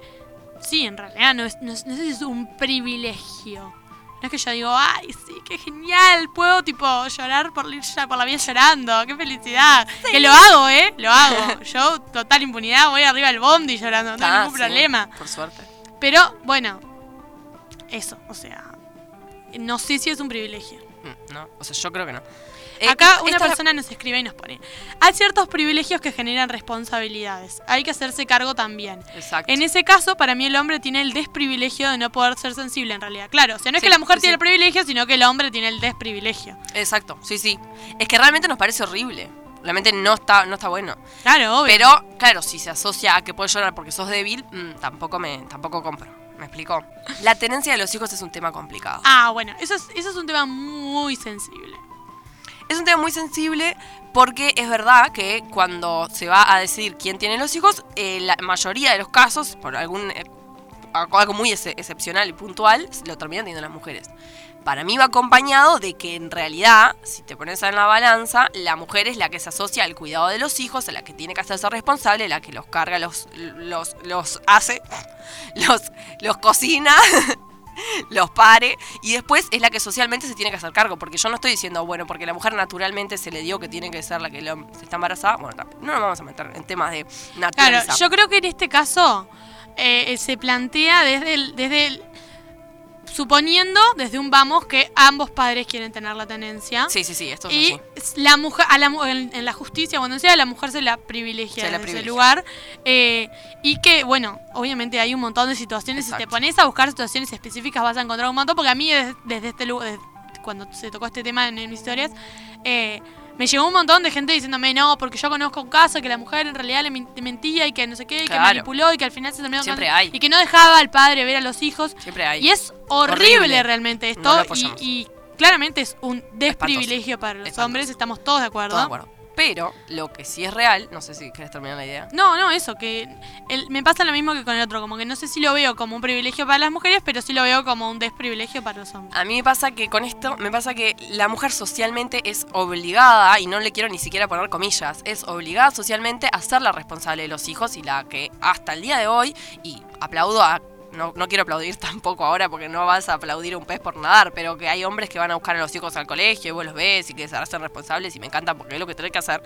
sí, en realidad no, es, no, no sé si es un privilegio. No es que yo digo, ay, sí, qué genial, puedo tipo llorar por, por la vida llorando, qué felicidad. Que lo hago, ¿eh? Lo hago. Yo, total impunidad, voy arriba del bondi llorando, no hay Ah, ningún sí, problema. Por suerte. Pero bueno, eso, o sea, no sé si es un privilegio. Mm, No, o sea, yo creo que no. Eh, Acá una persona nos escribe y nos pone, hay ciertos privilegios que generan responsabilidades, hay que hacerse cargo también. Exacto. En ese caso, para mí el hombre tiene el desprivilegio de no poder ser sensible en realidad. Claro, o sea, no es Sí, que la mujer sí, tiene el privilegio, sino que el hombre tiene el desprivilegio. Exacto, sí, sí. Es que realmente nos parece horrible. Realmente no está, no está bueno. Claro, obvio. Pero, claro, si se asocia a que puedes llorar porque sos débil, mm, tampoco me, tampoco compro. ¿Me explico? La tenencia de los hijos es un tema complicado. Ah, bueno, eso es, eso es un tema muy sensible. Es un tema muy sensible porque es verdad que cuando se va a decidir quién tiene los hijos, eh, la mayoría de los casos, por algún eh, algo muy ex- excepcional y puntual, lo terminan teniendo las mujeres. Para mí va acompañado de que en realidad, si te pones en la balanza, la mujer es la que se asocia al cuidado de los hijos, a la que tiene que hacerse responsable, la que los carga, los, los, los hace, *laughs* los, los cocina, *laughs* los pare, y después es la que socialmente se tiene que hacer cargo, porque yo no estoy diciendo, bueno, porque la mujer naturalmente se le dio que tiene que ser la que lo- se está embarazada, bueno, no nos vamos a meter en temas de Claro, naturaleza. yo creo que en este caso eh, se plantea desde desde el- suponiendo desde un vamos que ambos padres quieren tener la tenencia. Sí, sí, sí, esto es Y así. la mujer, a la en, en la justicia, cuando sea, la mujer se la privilegia Se la en ese lugar. eh, y que, bueno, obviamente hay un montón de situaciones. Si te pones a buscar situaciones específicas, vas a encontrar un montón. Porque a mí, desde, desde este lugar, cuando se tocó este tema en, en mis historias, eh, me llegó un montón de gente diciéndome, no, porque yo conozco un caso que la mujer en realidad le mentía y que no sé qué, y que manipuló y que al final se terminó Siempre hay. y que no dejaba al padre ver a los hijos. Siempre hay. Y es horrible, Horrible. realmente esto. y, claramente es un desprivilegio para los Espantoso. hombres, estamos todos de acuerdo. Todo de acuerdo. Pero lo que sí es real, no sé si querés terminar la idea. No, no, eso, que el- me pasa lo mismo que con el otro, como que no sé si lo veo como un privilegio para las mujeres, pero sí lo veo como un desprivilegio para los hombres. A mí me pasa que con esto, me pasa que la mujer socialmente es obligada, y no le quiero ni siquiera poner comillas, es obligada socialmente a ser la responsable de los hijos y la que hasta el día de hoy, y aplaudo a... No, no quiero aplaudir *laughs* tampoco ahora porque no vas a aplaudir un pez por nadar, pero que hay hombres que van a buscar a los hijos al colegio y vos los ves y que se hacen responsables y me encanta porque es lo que tenés que hacer.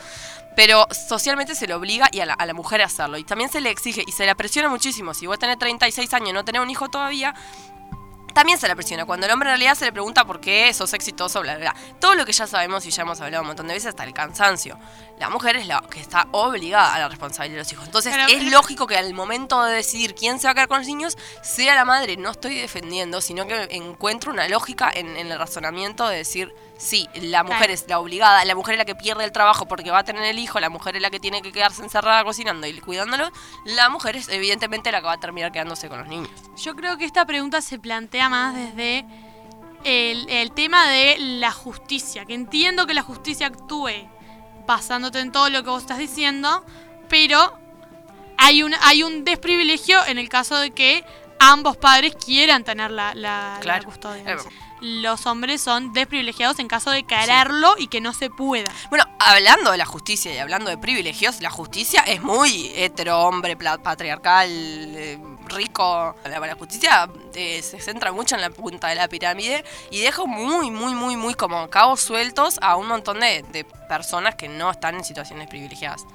Pero socialmente se le obliga y a la, a la mujer a hacerlo. Y también se le exige y se le presiona muchísimo. Si vos tenés 36 años y no tenés un hijo todavía, también se la presiona. Cuando el hombre en realidad se le pregunta por qué sos exitoso, bla, bla, bla. Todo lo que ya sabemos y ya hemos hablado un montón de veces hasta el cansancio. La mujer es la que está obligada a la responsabilidad de los hijos. Entonces Pero- es lógico que al momento de decidir quién se va a quedar con los niños, sea la madre. No estoy defendiendo, sino que encuentro una lógica en, en el razonamiento de decir, sí, la mujer Claro. es la obligada, la mujer es la que pierde el trabajo porque va a tener el hijo, la mujer es la que tiene que quedarse encerrada cocinando y cuidándolo, la mujer es evidentemente la que va a terminar quedándose con los niños. Yo creo que esta pregunta se plantea más desde el, el tema de la justicia, que entiendo que la justicia actúe basándote en todo lo que vos estás diciendo, pero hay un, hay un desprivilegio en el caso de que ambos padres quieran tener la, la- la Claro. custodia. Los hombres son desprivilegiados en caso de quererlo y que no se pueda. Bueno, hablando de la justicia y hablando de privilegios, la justicia es muy hetero, hombre, patriarcal, eh, rico. La, la justicia eh, se centra mucho en la punta de la pirámide y deja muy, muy, muy, muy como cabos sueltos a un montón de, de personas que no están en situaciones privilegiadas.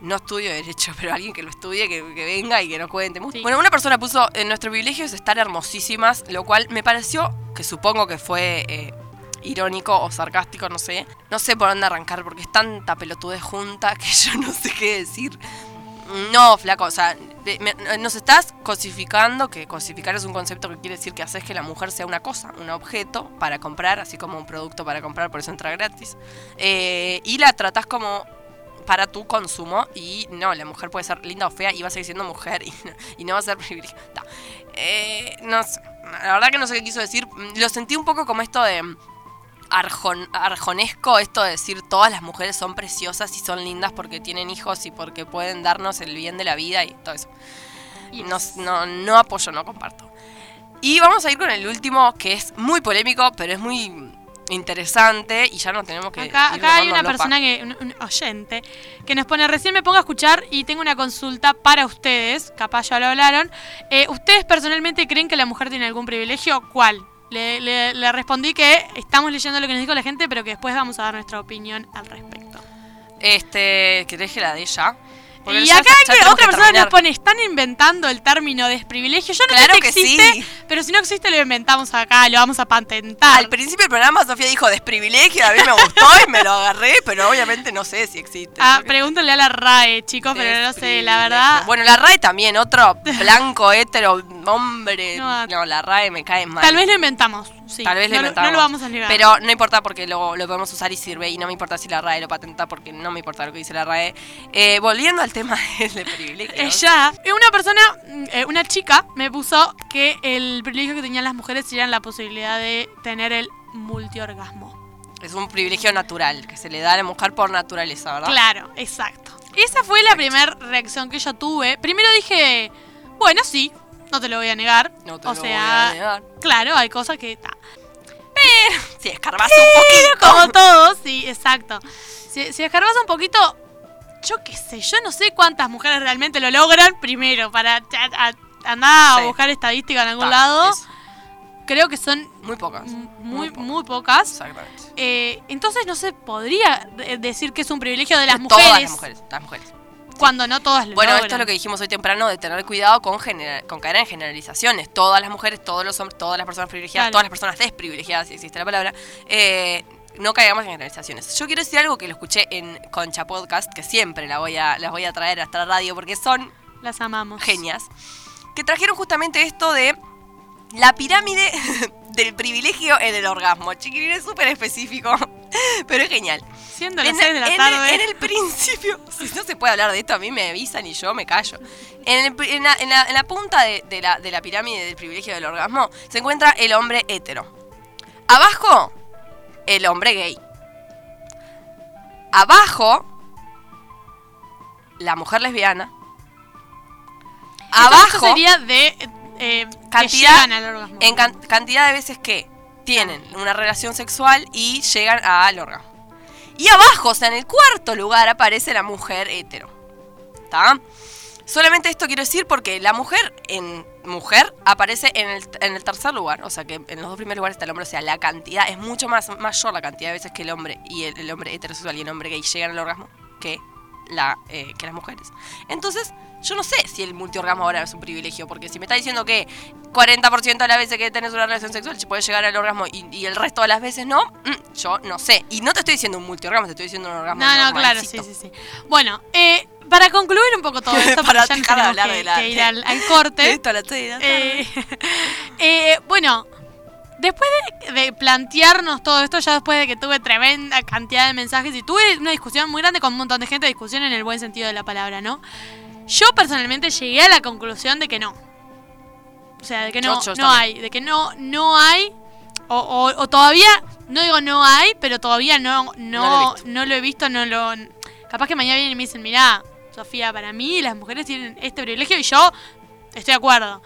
No estudio derecho, *laughs* pero alguien que lo estudie, que, que venga y que nos cuente. Sí. Bueno, una persona puso, en nuestro privilegio es estar hermosísimas, lo cual me pareció, que supongo que fue eh, irónico o sarcástico, no sé. No sé por dónde arrancar, porque es tanta pelotudez junta *laughs* que yo no sé qué decir. No, flaco, o sea, me- nos estás cosificando, que cosificar es un concepto que quiere decir que haces que la mujer sea una cosa, un objeto para comprar, así como un producto para comprar, por eso entra gratis. Eh, y la tratás como para tu consumo y no, la mujer puede ser linda o fea y va a seguir siendo mujer *laughs* y no, y no va a ser privilegiada. Eh, no sé, la verdad que no sé qué quiso decir. Mm, Lo sentí un poco como esto de arjon- arjonesco, esto de decir todas las mujeres son preciosas y son lindas porque tienen hijos y porque pueden darnos el bien de la vida y todo eso. Y no, no, no apoyo, no comparto. Y vamos a ir con el último, que es muy polémico, pero es muy interesante y ya no tenemos que... Acá, acá hay una persona que, un, un oyente, que nos pone, recién me pongo a escuchar y tengo una consulta para ustedes, capaz ya lo hablaron. Eh, ¿Ustedes personalmente creen que la mujer tiene algún privilegio? ¿Cuál? Le, le- le respondí que estamos leyendo lo que nos dijo la gente, pero que después vamos a dar nuestra opinión al respecto. Este, ¿querés que la de ella? Porque Y acá otra persona nos pone, están inventando el término desprivilegio. Yo no Claro sé si existe, sí. pero si no existe lo inventamos acá, lo vamos a patentar. Al principio del programa Sofía dijo desprivilegio, a mí me gustó y me lo agarré, pero obviamente no sé si existe. Ah, Porque- pregúntale a la RAE, chicos, pero no sé, la verdad. Bueno, la RAE también, otro *laughs* blanco, hétero, hombre. No, No, la RAE me cae mal. Tal vez lo inventamos, sí. Tal vez no, lo- inventamos. no lo vamos a negar. Pero no importa porque lo, lo podemos usar y sirve. Y no me importa si la RAE lo patenta porque no me importa lo que dice la RAE. Eh, volviendo al tema *laughs* del privilegio. Ella, eh, una persona, mm, eh, una chica, me puso que el privilegio que tenían las mujeres era la posibilidad de tener el multiorgasmo. Es un privilegio natural que se le da a la mujer por naturaleza, ¿verdad? Claro, exacto. Esa fue la primera reacción que yo tuve. Primero dije, bueno, sí, no te lo voy a negar. No te o lo sea, voy a negar. claro, hay cosas que... ta. Si escarbas un poquito. Como todos, sí, exacto. Si, si escarbas un poquito, yo qué sé, yo no sé cuántas mujeres realmente lo logran. Primero, para a- a- andar Sí. a buscar estadística en algún Ta, lado. es Creo que son muy pocas. muy, pocas. muy pocas. Exactamente. Eh, entonces no se podría de- decir que es un privilegio de las De Todas mujeres. las mujeres. Las mujeres. Cuando no todas lo Bueno, logran. esto es lo que dijimos hoy temprano de tener cuidado con, caer en generalizaciones. Todas las mujeres, todos los hombres, todas las personas privilegiadas, Claro. todas las personas desprivilegiadas, si existe la palabra, eh, no caigamos en generalizaciones. Yo quiero decir algo que lo escuché en Concha Podcast, que siempre la voy a, las voy a traer hasta la radio porque son Las amamos. genias, que trajeron justamente esto de la pirámide *laughs* del privilegio en el orgasmo. Chiquilín es súper específico, *laughs* pero es genial. Siendo las En, 6 de la en tarde. el, en el principio, *laughs* si no se puede hablar de esto, a mí me avisan y yo me callo. En, el pri- en la, punta de, de la, de la pirámide del privilegio del orgasmo se encuentra el hombre hetero. Abajo, el hombre gay. Abajo, la mujer lesbiana. Esto Abajo, sería de eh, eh, Cantidad al orgasmo. en can- cantidad de veces que tienen una relación sexual y llegan al orgasmo. Y abajo, o sea, en el cuarto lugar aparece la mujer hetero. ¿Está? Solamente esto quiero decir porque la mujer en mujer aparece en el, en el tercer lugar. O sea que en los dos primeros lugares está el hombre. O sea, la cantidad es mucho más mayor la cantidad de veces que el hombre y el, el hombre heterosexual y el hombre gay llegan al orgasmo que la, eh, que las mujeres. Entonces, yo no sé si el multiorgasmo ahora es un privilegio, porque si me está diciendo que 40% de las veces que tenés una relación sexual se puede llegar al orgasmo y, y el resto de las veces no, mm, yo no sé. Y no te estoy diciendo un multiorgasmo, te estoy diciendo un orgasmo. No, no, claro, sí, sí, sí. Bueno, eh, para concluir un poco todo *laughs* esto, Para ya de hablar que, de la- que ir al, al corte. *laughs* Esto la. Eh, *laughs* eh, bueno, después de, de plantearnos todo esto, ya después de que tuve tremenda cantidad de mensajes y tuve una discusión muy grande con un montón de gente, discusión en el buen sentido de la palabra, ¿no? Yo personalmente llegué a la conclusión de que no. O sea, de que no, no también. hay, de que no, no hay, o, o- o todavía, no digo no hay, pero todavía no, no, No no lo lo, he he visto, no lo... Capaz que mañana vienen y me dicen, mirá, Sofía, para mí las mujeres tienen este privilegio y yo estoy de acuerdo.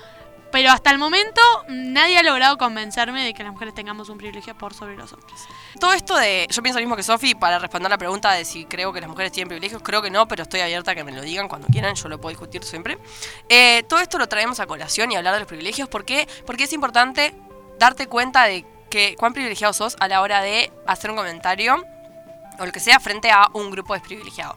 Pero hasta el momento nadie ha logrado convencerme de que las mujeres tengamos un privilegio por sobre los hombres. Todo esto de. Yo pienso lo mismo que Sofi para responder la pregunta de si creo que las mujeres tienen privilegios. Creo que no, pero estoy abierta a que me lo digan cuando quieran. Yo lo puedo discutir siempre. Eh, todo esto lo traemos a colación y hablar de los privilegios. ¿Por qué? Porque es importante darte cuenta de que cuán privilegiado sos a la hora de hacer un comentario o lo que sea frente a un grupo desprivilegiado.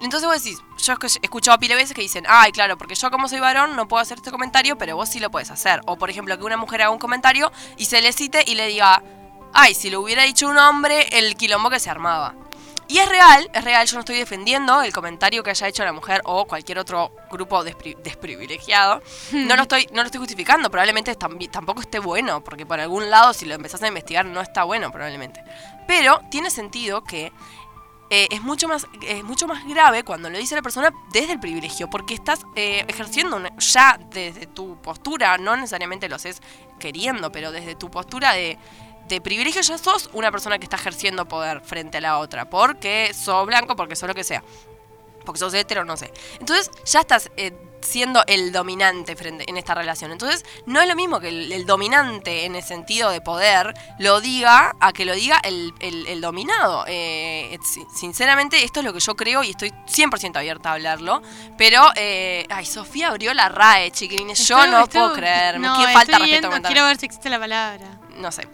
Entonces vos decís, yo he escuchado pile veces que dicen, ay, claro, porque yo como soy varón no puedo hacer este comentario, pero vos sí lo puedes hacer. O por ejemplo, que una mujer haga un comentario y se le cite y le diga, ay, si lo hubiera dicho un hombre, el quilombo que se armaba. Y es real, es real, yo no estoy defendiendo el comentario que haya hecho la mujer o cualquier otro grupo despri- desprivilegiado. No lo *laughs* estoy, no lo estoy justificando, probablemente tampoco esté bueno, porque por algún lado si lo empezás a investigar no está bueno probablemente. Pero tiene sentido que eh, es, mucho más, es mucho más grave cuando lo dice la persona desde el privilegio, porque estás eh, ejerciendo una- ya desde tu postura, no necesariamente lo haces queriendo, pero desde tu postura de, de privilegio ya sos una persona que está ejerciendo poder frente a la otra, porque sos blanco, porque sos lo que sea, porque sos hetero, no sé. Entonces ya estás eh, siendo el dominante frente en esta relación. Entonces no es lo mismo que el, el dominante en el sentido de poder lo diga a que lo diga el, el- el dominado. Eh, si- sinceramente esto es lo que yo creo y estoy 100% abierta a hablarlo. Pero, eh, ay, Sofía abrió la RAE, chiquilines. Yo no estoy- puedo creer. no, Qué falta respeto mental. Quiero ver si existe la palabra. No sé.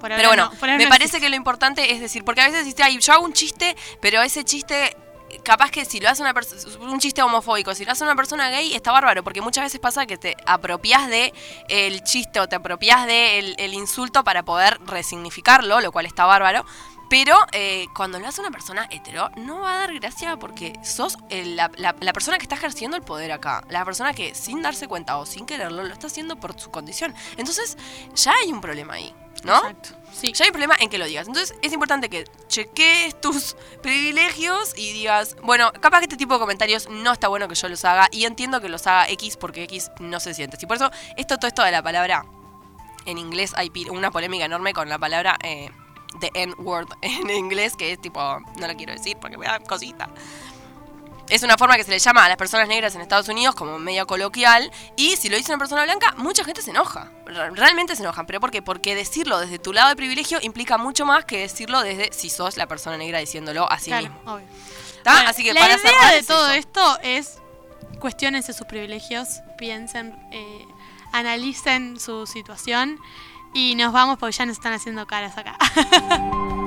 Pero bueno, no, me no parece existe. que lo importante es decir, porque a veces dices, ay, yo hago un chiste, pero ese chiste, capaz que si lo hace una persona, un chiste homofóbico, si lo hace una persona gay, está bárbaro, porque muchas veces pasa que te apropias de el chiste o te apropias de el, el insulto para poder resignificarlo, lo cual está bárbaro. Pero eh, cuando lo hace una persona hetero, no va a dar gracia porque sos el- la, la- la persona que está ejerciendo el poder acá. La persona que sin darse cuenta o sin quererlo lo está haciendo por su condición. Entonces, ya hay un problema ahí, ¿no? Exacto. Sí. Ya hay un problema en que lo digas. Entonces es importante que cheques tus privilegios y digas, bueno, capaz que este tipo de comentarios no está bueno que yo los haga y entiendo que los haga X porque X no se siente. Y por eso esto, todo esto de la palabra en inglés hay una polémica enorme con la palabra eh, the N-word *laughs* en inglés, que es tipo, no la quiero decir porque me da cosita. Es una forma que se le llama a las personas negras en Estados Unidos como medio coloquial. Y si lo dice una persona blanca, mucha gente se enoja. Re- Realmente se enojan. ¿Pero por qué? Porque decirlo desde tu lado de privilegio implica mucho más que decirlo desde si sos la persona negra diciéndolo a sí Claro, mismo. obvio. Así que la para idea de es todo eso. esto es cuestionense sus privilegios, piensen, eh, analicen su situación y nos vamos porque ya nos están haciendo caras acá. *laughs*